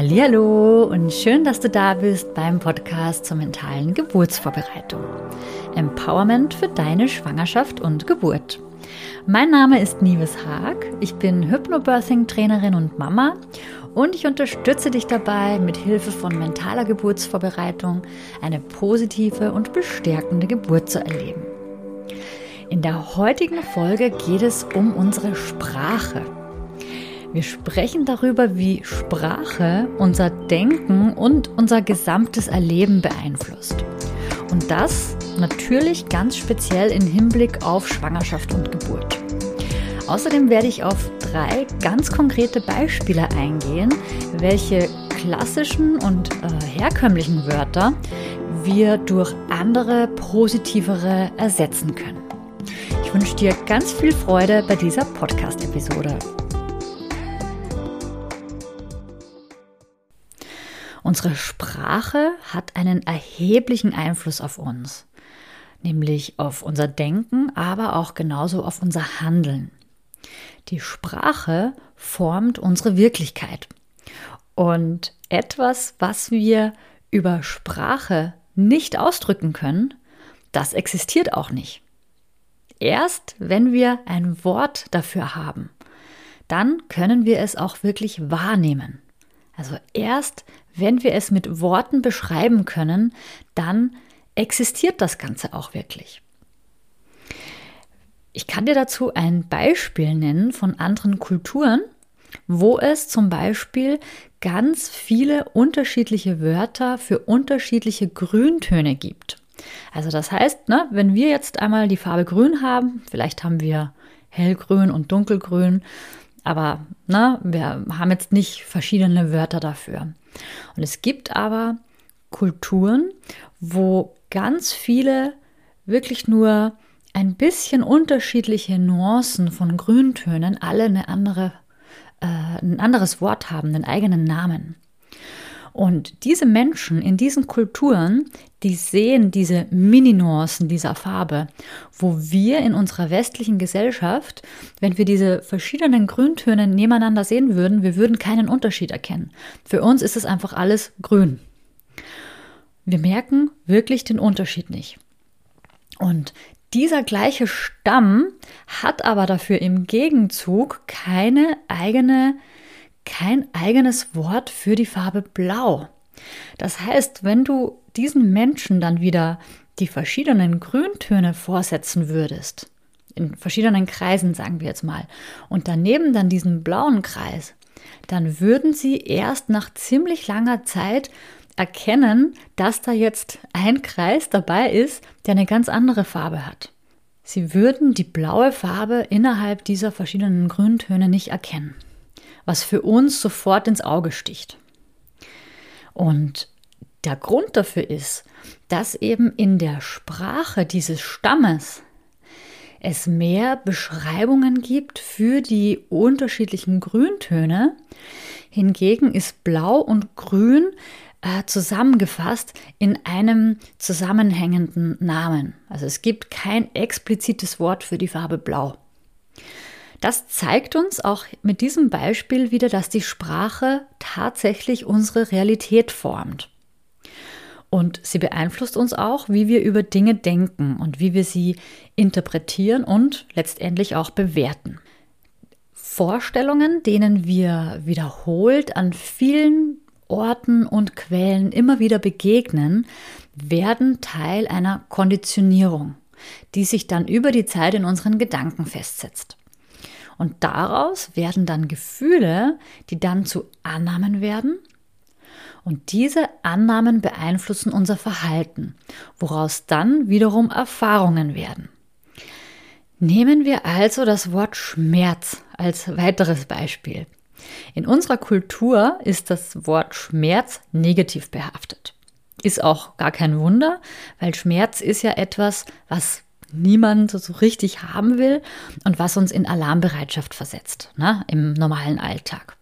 Hallo und schön, dass du da bist beim Podcast zur mentalen Geburtsvorbereitung. Empowerment für deine Schwangerschaft und Geburt. Mein Name ist Nives Haag. Ich bin Hypnobirthing Trainerin und Mama und ich unterstütze dich dabei, mit Hilfe von mentaler Geburtsvorbereitung eine positive und bestärkende Geburt zu erleben. In der heutigen Folge geht es um unsere Sprache. Wir sprechen darüber, wie Sprache unser Denken und unser gesamtes Erleben beeinflusst. Und das natürlich ganz speziell im Hinblick auf Schwangerschaft und Geburt. Außerdem werde ich auf drei ganz konkrete Beispiele eingehen, welche klassischen und äh, herkömmlichen Wörter wir durch andere, positivere ersetzen können. Ich wünsche dir ganz viel Freude bei dieser Podcast-Episode. Unsere Sprache hat einen erheblichen Einfluss auf uns, nämlich auf unser Denken, aber auch genauso auf unser Handeln. Die Sprache formt unsere Wirklichkeit. Und etwas, was wir über Sprache nicht ausdrücken können, das existiert auch nicht. Erst wenn wir ein Wort dafür haben, dann können wir es auch wirklich wahrnehmen. Also erst wenn wir es mit Worten beschreiben können, dann existiert das Ganze auch wirklich. Ich kann dir dazu ein Beispiel nennen von anderen Kulturen, wo es zum Beispiel ganz viele unterschiedliche Wörter für unterschiedliche Grüntöne gibt. Also das heißt, ne, wenn wir jetzt einmal die Farbe grün haben, vielleicht haben wir hellgrün und dunkelgrün, aber ne, wir haben jetzt nicht verschiedene Wörter dafür. Und es gibt aber Kulturen, wo ganz viele wirklich nur ein bisschen unterschiedliche Nuancen von Grüntönen alle eine andere, äh, ein anderes Wort haben, einen eigenen Namen. Und diese Menschen in diesen Kulturen, die sehen diese Mini-Nuancen dieser Farbe, wo wir in unserer westlichen Gesellschaft, wenn wir diese verschiedenen Grüntöne nebeneinander sehen würden, wir würden keinen Unterschied erkennen. Für uns ist es einfach alles grün. Wir merken wirklich den Unterschied nicht. Und dieser gleiche Stamm hat aber dafür im Gegenzug keine eigene kein eigenes Wort für die Farbe Blau. Das heißt, wenn du diesen Menschen dann wieder die verschiedenen Grüntöne vorsetzen würdest, in verschiedenen Kreisen sagen wir jetzt mal, und daneben dann diesen blauen Kreis, dann würden sie erst nach ziemlich langer Zeit erkennen, dass da jetzt ein Kreis dabei ist, der eine ganz andere Farbe hat. Sie würden die blaue Farbe innerhalb dieser verschiedenen Grüntöne nicht erkennen was für uns sofort ins Auge sticht. Und der Grund dafür ist, dass eben in der Sprache dieses Stammes es mehr Beschreibungen gibt für die unterschiedlichen Grüntöne. Hingegen ist Blau und Grün äh, zusammengefasst in einem zusammenhängenden Namen. Also es gibt kein explizites Wort für die Farbe Blau. Das zeigt uns auch mit diesem Beispiel wieder, dass die Sprache tatsächlich unsere Realität formt. Und sie beeinflusst uns auch, wie wir über Dinge denken und wie wir sie interpretieren und letztendlich auch bewerten. Vorstellungen, denen wir wiederholt an vielen Orten und Quellen immer wieder begegnen, werden Teil einer Konditionierung, die sich dann über die Zeit in unseren Gedanken festsetzt. Und daraus werden dann Gefühle, die dann zu Annahmen werden. Und diese Annahmen beeinflussen unser Verhalten, woraus dann wiederum Erfahrungen werden. Nehmen wir also das Wort Schmerz als weiteres Beispiel. In unserer Kultur ist das Wort Schmerz negativ behaftet. Ist auch gar kein Wunder, weil Schmerz ist ja etwas, was niemand so richtig haben will und was uns in Alarmbereitschaft versetzt ne, im normalen Alltag.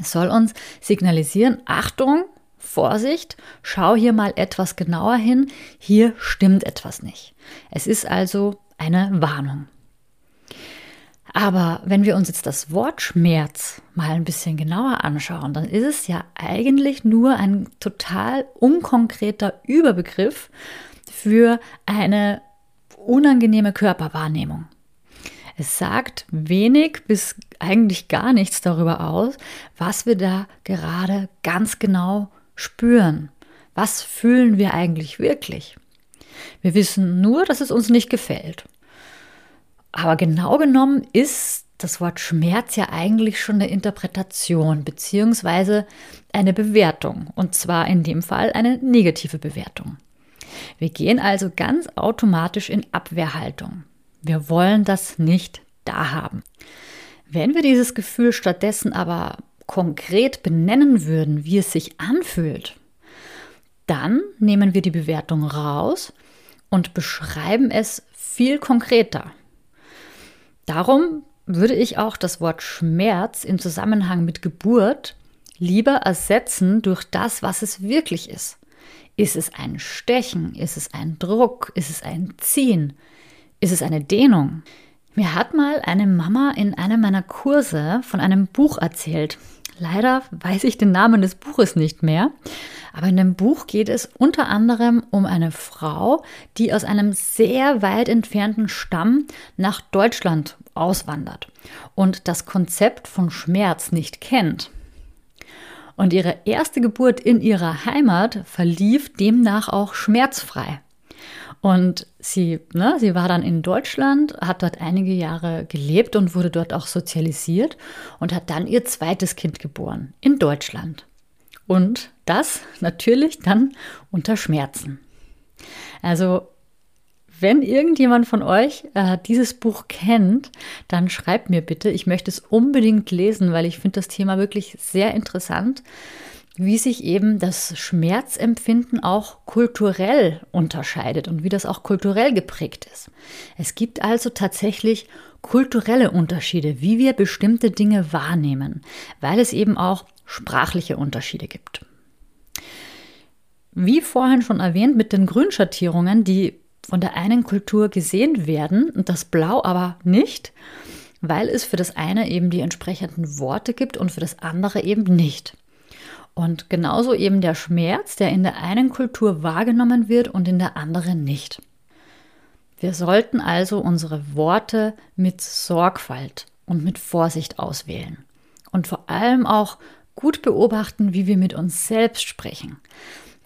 Es soll uns signalisieren, Achtung, Vorsicht, schau hier mal etwas genauer hin, hier stimmt etwas nicht. Es ist also eine Warnung. Aber wenn wir uns jetzt das Wort Schmerz mal ein bisschen genauer anschauen, dann ist es ja eigentlich nur ein total unkonkreter Überbegriff für eine unangenehme Körperwahrnehmung. Es sagt wenig bis eigentlich gar nichts darüber aus, was wir da gerade ganz genau spüren. Was fühlen wir eigentlich wirklich? Wir wissen nur, dass es uns nicht gefällt. Aber genau genommen ist das Wort Schmerz ja eigentlich schon eine Interpretation bzw. eine Bewertung. Und zwar in dem Fall eine negative Bewertung. Wir gehen also ganz automatisch in Abwehrhaltung. Wir wollen das nicht da haben. Wenn wir dieses Gefühl stattdessen aber konkret benennen würden, wie es sich anfühlt, dann nehmen wir die Bewertung raus und beschreiben es viel konkreter. Darum würde ich auch das Wort Schmerz im Zusammenhang mit Geburt lieber ersetzen durch das, was es wirklich ist. Ist es ein Stechen? Ist es ein Druck? Ist es ein Ziehen? Ist es eine Dehnung? Mir hat mal eine Mama in einem meiner Kurse von einem Buch erzählt. Leider weiß ich den Namen des Buches nicht mehr. Aber in dem Buch geht es unter anderem um eine Frau, die aus einem sehr weit entfernten Stamm nach Deutschland auswandert und das Konzept von Schmerz nicht kennt. Und ihre erste Geburt in ihrer Heimat verlief demnach auch schmerzfrei. Und sie, ne, sie war dann in Deutschland, hat dort einige Jahre gelebt und wurde dort auch sozialisiert und hat dann ihr zweites Kind geboren in Deutschland. Und das natürlich dann unter Schmerzen. Also wenn irgendjemand von euch äh, dieses Buch kennt, dann schreibt mir bitte. Ich möchte es unbedingt lesen, weil ich finde das Thema wirklich sehr interessant, wie sich eben das Schmerzempfinden auch kulturell unterscheidet und wie das auch kulturell geprägt ist. Es gibt also tatsächlich kulturelle Unterschiede, wie wir bestimmte Dinge wahrnehmen, weil es eben auch sprachliche Unterschiede gibt. Wie vorhin schon erwähnt, mit den Grünschattierungen, die von der einen Kultur gesehen werden und das Blau aber nicht, weil es für das eine eben die entsprechenden Worte gibt und für das andere eben nicht. Und genauso eben der Schmerz, der in der einen Kultur wahrgenommen wird und in der anderen nicht. Wir sollten also unsere Worte mit Sorgfalt und mit Vorsicht auswählen und vor allem auch gut beobachten, wie wir mit uns selbst sprechen.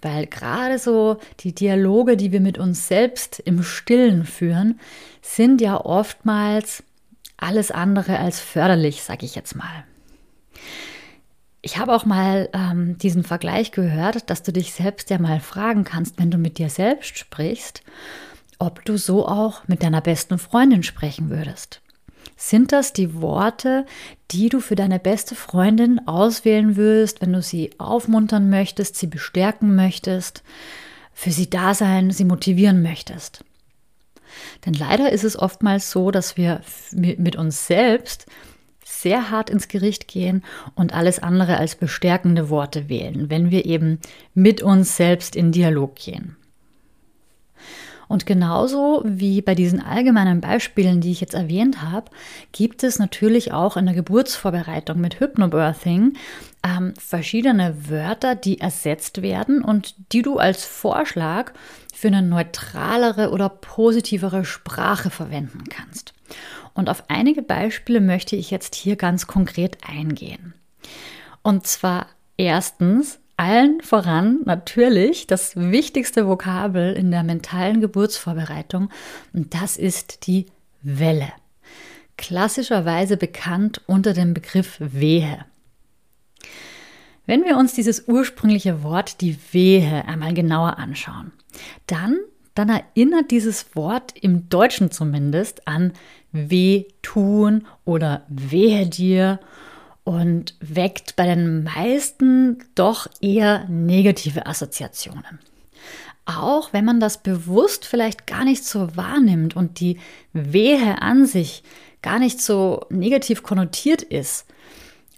Weil gerade so die Dialoge, die wir mit uns selbst im Stillen führen, sind ja oftmals alles andere als förderlich, sage ich jetzt mal. Ich habe auch mal ähm, diesen Vergleich gehört, dass du dich selbst ja mal fragen kannst, wenn du mit dir selbst sprichst, ob du so auch mit deiner besten Freundin sprechen würdest. Sind das die Worte, die du für deine beste Freundin auswählen würdest, wenn du sie aufmuntern möchtest, sie bestärken möchtest, für sie da sein, sie motivieren möchtest? Denn leider ist es oftmals so, dass wir mit uns selbst sehr hart ins Gericht gehen und alles andere als bestärkende Worte wählen, wenn wir eben mit uns selbst in Dialog gehen. Und genauso wie bei diesen allgemeinen Beispielen, die ich jetzt erwähnt habe, gibt es natürlich auch in der Geburtsvorbereitung mit Hypnobirthing ähm, verschiedene Wörter, die ersetzt werden und die du als Vorschlag für eine neutralere oder positivere Sprache verwenden kannst. Und auf einige Beispiele möchte ich jetzt hier ganz konkret eingehen. Und zwar erstens allen voran natürlich das wichtigste Vokabel in der mentalen Geburtsvorbereitung und das ist die Welle. Klassischerweise bekannt unter dem Begriff Wehe. Wenn wir uns dieses ursprüngliche Wort, die Wehe, einmal genauer anschauen, dann, dann erinnert dieses Wort im Deutschen zumindest an weh tun oder wehe dir und weckt bei den meisten doch eher negative Assoziationen. Auch wenn man das bewusst vielleicht gar nicht so wahrnimmt und die Wehe an sich gar nicht so negativ konnotiert ist.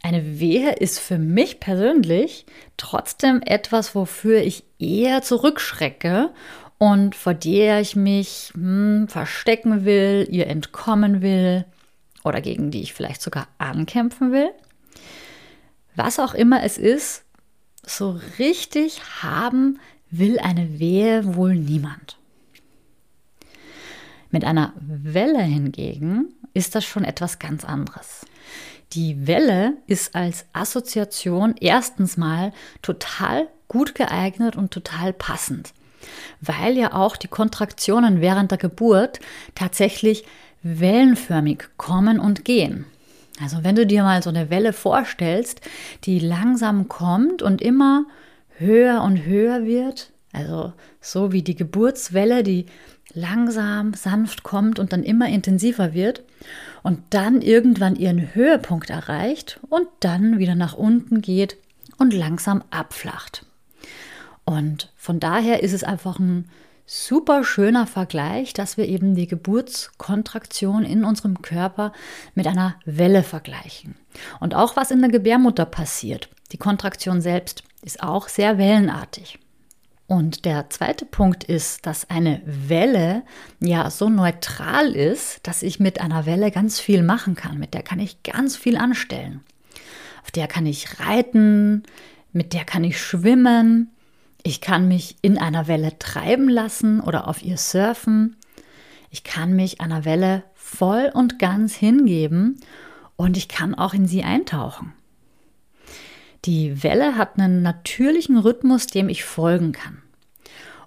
Eine Wehe ist für mich persönlich trotzdem etwas, wofür ich eher zurückschrecke und vor der ich mich hm, verstecken will, ihr entkommen will oder gegen die ich vielleicht sogar ankämpfen will. Was auch immer es ist, so richtig haben will eine Wehe wohl niemand. Mit einer Welle hingegen ist das schon etwas ganz anderes. Die Welle ist als Assoziation erstens mal total gut geeignet und total passend, weil ja auch die Kontraktionen während der Geburt tatsächlich wellenförmig kommen und gehen. Also wenn du dir mal so eine Welle vorstellst, die langsam kommt und immer höher und höher wird, also so wie die Geburtswelle, die langsam, sanft kommt und dann immer intensiver wird und dann irgendwann ihren Höhepunkt erreicht und dann wieder nach unten geht und langsam abflacht. Und von daher ist es einfach ein super schöner Vergleich, dass wir eben die Geburtskontraktion in unserem Körper mit einer Welle vergleichen. Und auch was in der Gebärmutter passiert. Die Kontraktion selbst ist auch sehr wellenartig. Und der zweite Punkt ist, dass eine Welle ja so neutral ist, dass ich mit einer Welle ganz viel machen kann. Mit der kann ich ganz viel anstellen. Auf der kann ich reiten, mit der kann ich schwimmen, ich kann mich in einer Welle treiben lassen oder auf ihr surfen. Ich kann mich einer Welle voll und ganz hingeben und ich kann auch in sie eintauchen. Die Welle hat einen natürlichen Rhythmus, dem ich folgen kann.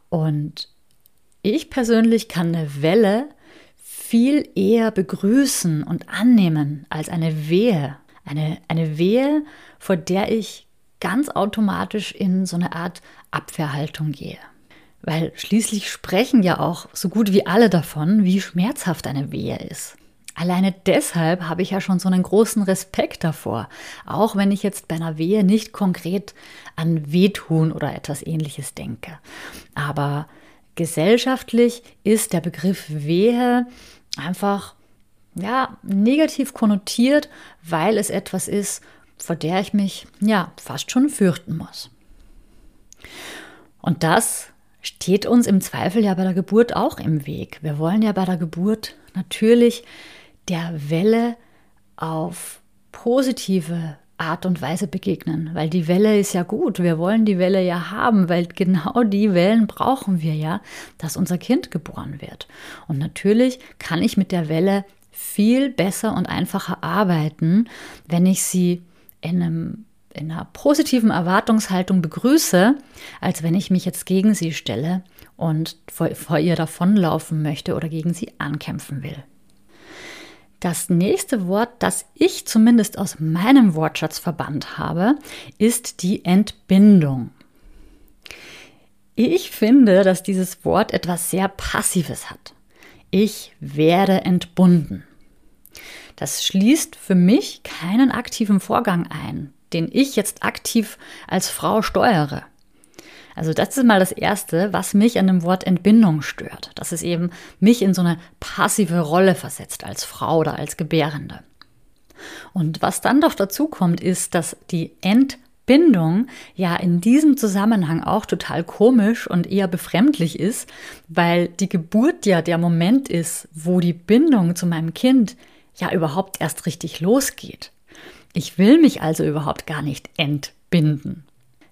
Und ich persönlich kann eine Welle viel eher begrüßen und annehmen als eine Wehe. Eine, eine Wehe, vor der ich ganz automatisch in so eine Art Abwehrhaltung gehe. Weil schließlich sprechen ja auch so gut wie alle davon, wie schmerzhaft eine Wehe ist. Alleine deshalb habe ich ja schon so einen großen Respekt davor, auch wenn ich jetzt bei einer Wehe nicht konkret an Wehtun oder etwas ähnliches denke. Aber gesellschaftlich ist der Begriff Wehe einfach ja, negativ konnotiert, weil es etwas ist, vor der ich mich ja fast schon fürchten muss. Und das steht uns im Zweifel ja bei der Geburt auch im Weg. Wir wollen ja bei der Geburt natürlich der Welle auf positive Art und Weise begegnen, weil die Welle ist ja gut. Wir wollen die Welle ja haben, weil genau die Wellen brauchen wir ja, dass unser Kind geboren wird. Und natürlich kann ich mit der Welle viel besser und einfacher arbeiten, wenn ich sie in, einem, in einer positiven Erwartungshaltung begrüße, als wenn ich mich jetzt gegen sie stelle und vor, vor ihr davonlaufen möchte oder gegen sie ankämpfen will. Das nächste Wort, das ich zumindest aus meinem Wortschatz verbannt habe, ist die Entbindung. Ich finde, dass dieses Wort etwas sehr Passives hat. Ich werde entbunden. Das schließt für mich keinen aktiven Vorgang ein, den ich jetzt aktiv als Frau steuere. Also das ist mal das Erste, was mich an dem Wort Entbindung stört. Dass es eben mich in so eine passive Rolle versetzt als Frau oder als Gebärende. Und was dann doch dazu kommt, ist, dass die Entbindung ja in diesem Zusammenhang auch total komisch und eher befremdlich ist, weil die Geburt ja der Moment ist, wo die Bindung zu meinem Kind ja überhaupt erst richtig losgeht. Ich will mich also überhaupt gar nicht entbinden.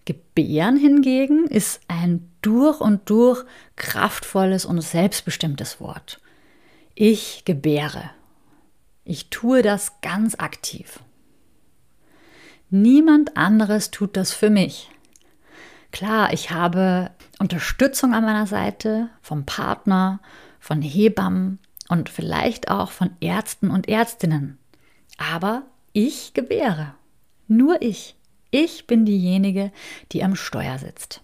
Gebären hingegen ist ein durch und durch kraftvolles und selbstbestimmtes Wort. Ich gebäre. Ich tue das ganz aktiv. Niemand anderes tut das für mich. Klar, ich habe Unterstützung an meiner Seite vom Partner, von Hebammen, und vielleicht auch von Ärzten und Ärztinnen. Aber ich gebäre. Nur ich. Ich bin diejenige, die am Steuer sitzt.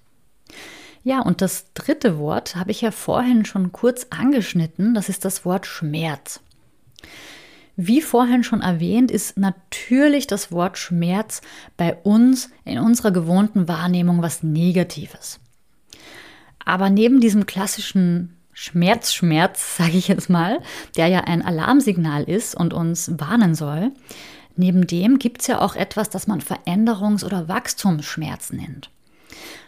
Ja, und das dritte Wort habe ich ja vorhin schon kurz angeschnitten, das ist das Wort Schmerz. Wie vorhin schon erwähnt, ist natürlich das Wort Schmerz bei uns in unserer gewohnten Wahrnehmung was Negatives. Aber neben diesem klassischen Schmerzschmerz, sage ich jetzt mal, der ja ein Alarmsignal ist und uns warnen soll. Neben dem gibt es ja auch etwas, das man Veränderungs- oder Wachstumsschmerz nennt.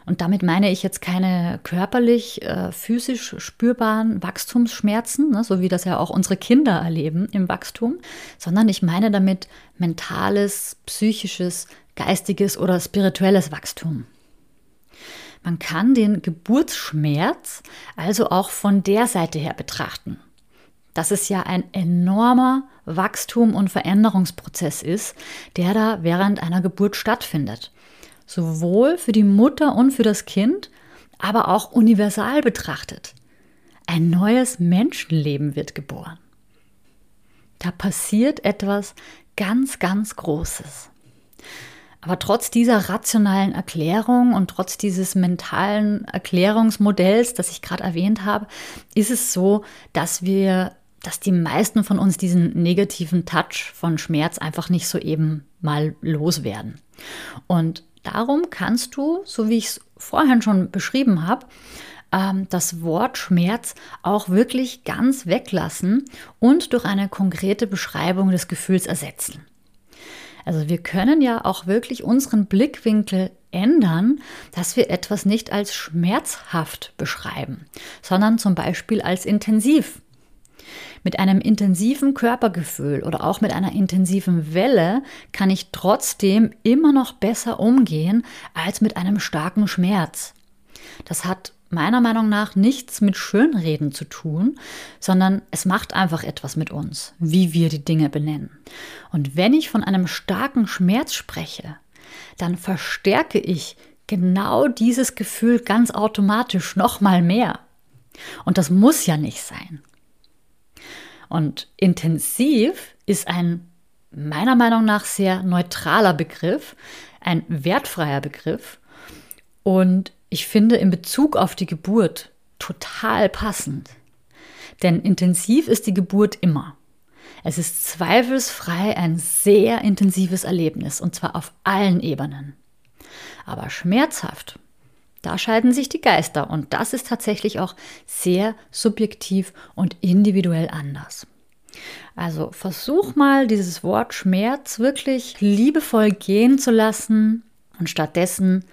Und damit meine ich jetzt keine körperlich, äh, physisch spürbaren Wachstumsschmerzen, ne, so wie das ja auch unsere Kinder erleben im Wachstum, sondern ich meine damit mentales, psychisches, geistiges oder spirituelles Wachstum. Man kann den Geburtsschmerz also auch von der Seite her betrachten. Dass es ja ein enormer Wachstum- und Veränderungsprozess ist, der da während einer Geburt stattfindet sowohl für die Mutter und für das Kind, aber auch universal betrachtet. Ein neues Menschenleben wird geboren. Da passiert etwas ganz, ganz Großes. Aber trotz dieser rationalen Erklärung und trotz dieses mentalen Erklärungsmodells, das ich gerade erwähnt habe, ist es so, dass wir, dass die meisten von uns diesen negativen Touch von Schmerz einfach nicht so eben mal loswerden. Und Darum kannst du, so wie ich es vorhin schon beschrieben habe, ähm, das Wort Schmerz auch wirklich ganz weglassen und durch eine konkrete Beschreibung des Gefühls ersetzen. Also wir können ja auch wirklich unseren Blickwinkel ändern, dass wir etwas nicht als schmerzhaft beschreiben, sondern zum Beispiel als intensiv mit einem intensiven Körpergefühl oder auch mit einer intensiven Welle kann ich trotzdem immer noch besser umgehen als mit einem starken Schmerz. Das hat meiner Meinung nach nichts mit Schönreden zu tun, sondern es macht einfach etwas mit uns, wie wir die Dinge benennen. Und wenn ich von einem starken Schmerz spreche, dann verstärke ich genau dieses Gefühl ganz automatisch noch mal mehr. Und das muss ja nicht sein. Und intensiv ist ein meiner Meinung nach sehr neutraler Begriff, ein wertfreier Begriff. Und ich finde in Bezug auf die Geburt total passend. Denn intensiv ist die Geburt immer. Es ist zweifelsfrei ein sehr intensives Erlebnis und zwar auf allen Ebenen. Aber schmerzhaft da scheiden sich die Geister und das ist tatsächlich auch sehr subjektiv und individuell anders. Also versuch mal dieses Wort Schmerz wirklich liebevoll gehen zu lassen und stattdessen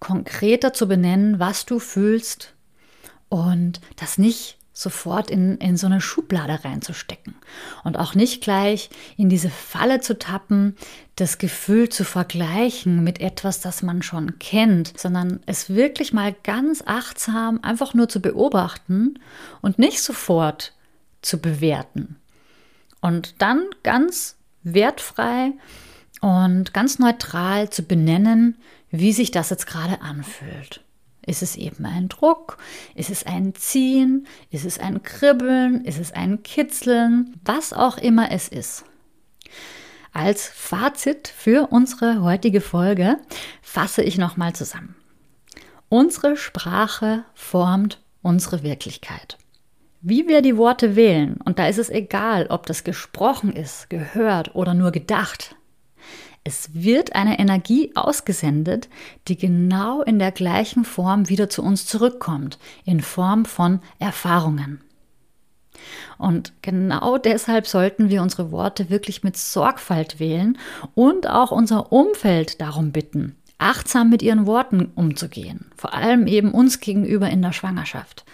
konkreter zu benennen, was du fühlst und das nicht sofort in, in so eine Schublade reinzustecken und auch nicht gleich in diese Falle zu tappen, das Gefühl zu vergleichen mit etwas, das man schon kennt, sondern es wirklich mal ganz achtsam einfach nur zu beobachten und nicht sofort zu bewerten. Und dann ganz wertfrei und ganz neutral zu benennen, wie sich das jetzt gerade anfühlt. Ist es eben ein Druck? Ist es ein Ziehen? Ist es ein Kribbeln? Ist es ein Kitzeln? Was auch immer es ist. Als Fazit für unsere heutige Folge fasse ich nochmal zusammen. Unsere Sprache formt unsere Wirklichkeit. Wie wir die Worte wählen, und da ist es egal, ob das gesprochen ist, gehört oder nur gedacht, es wird eine Energie ausgesendet, die genau in der gleichen Form wieder zu uns zurückkommt, in Form von Erfahrungen. Und genau deshalb sollten wir unsere Worte wirklich mit Sorgfalt wählen und auch unser Umfeld darum bitten, achtsam mit ihren Worten umzugehen. Vor allem eben uns gegenüber in der Schwangerschaft.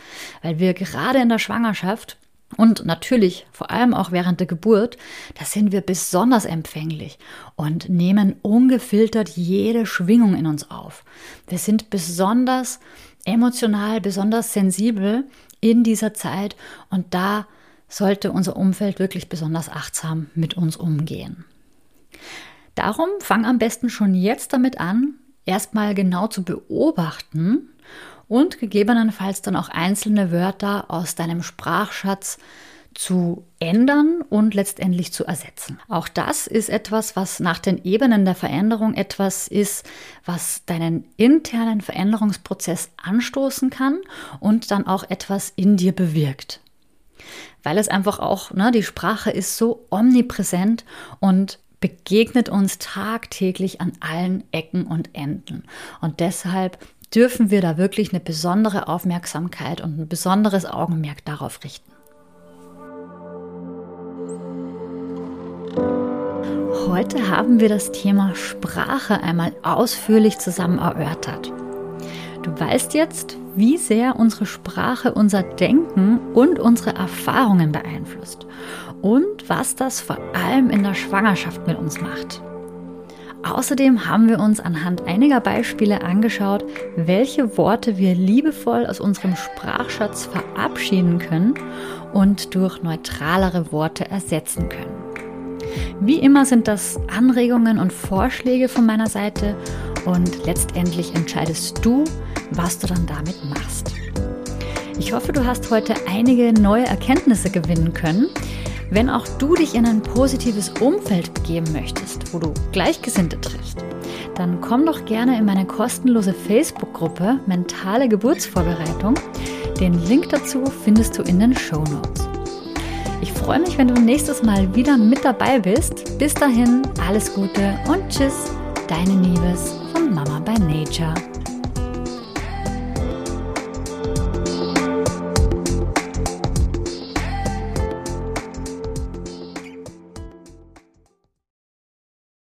Weil wir gerade in der Schwangerschaft und natürlich, vor allem auch während der Geburt, da sind wir besonders empfänglich und nehmen ungefiltert jede Schwingung in uns auf. Wir sind besonders emotional, besonders sensibel in dieser Zeit und da sollte unser Umfeld wirklich besonders achtsam mit uns umgehen. Darum fang am besten schon jetzt damit an, erstmal genau zu beobachten und gegebenenfalls dann auch einzelne Wörter aus deinem Sprachschatz zu ändern und letztendlich zu ersetzen. Auch das ist etwas, was nach den Ebenen der Veränderung etwas ist, was deinen internen Veränderungsprozess anstoßen kann und dann auch etwas in dir bewirkt. Weil es einfach auch, ne, die Sprache ist so omnipräsent und begegnet uns tagtäglich an allen Ecken und Enden. Und deshalb dürfen wir da wirklich eine besondere Aufmerksamkeit und ein besonderes Augenmerk darauf richten. Heute haben wir das Thema Sprache einmal ausführlich zusammen erörtert. Du weißt jetzt, wie sehr unsere Sprache unser Denken und unsere Erfahrungen beeinflusst und was das vor allem in der Schwangerschaft mit uns macht. Außerdem haben wir uns anhand einiger Beispiele angeschaut, welche Worte wir liebevoll aus unserem Sprachschatz verabschieden können und durch neutralere Worte ersetzen können. Wie immer sind das Anregungen und Vorschläge von meiner Seite und letztendlich entscheidest du, was du dann damit machst. Ich hoffe, du hast heute einige neue Erkenntnisse gewinnen können. Wenn auch du dich in ein positives Umfeld begeben möchtest, wo du Gleichgesinnte triffst, dann komm doch gerne in meine kostenlose Facebook-Gruppe Mentale Geburtsvorbereitung. Den Link dazu findest du in den Show Notes. Ich freue mich, wenn du nächstes Mal wieder mit dabei bist. Bis dahin, alles Gute und tschüss, deine Liebes von Mama by Nature.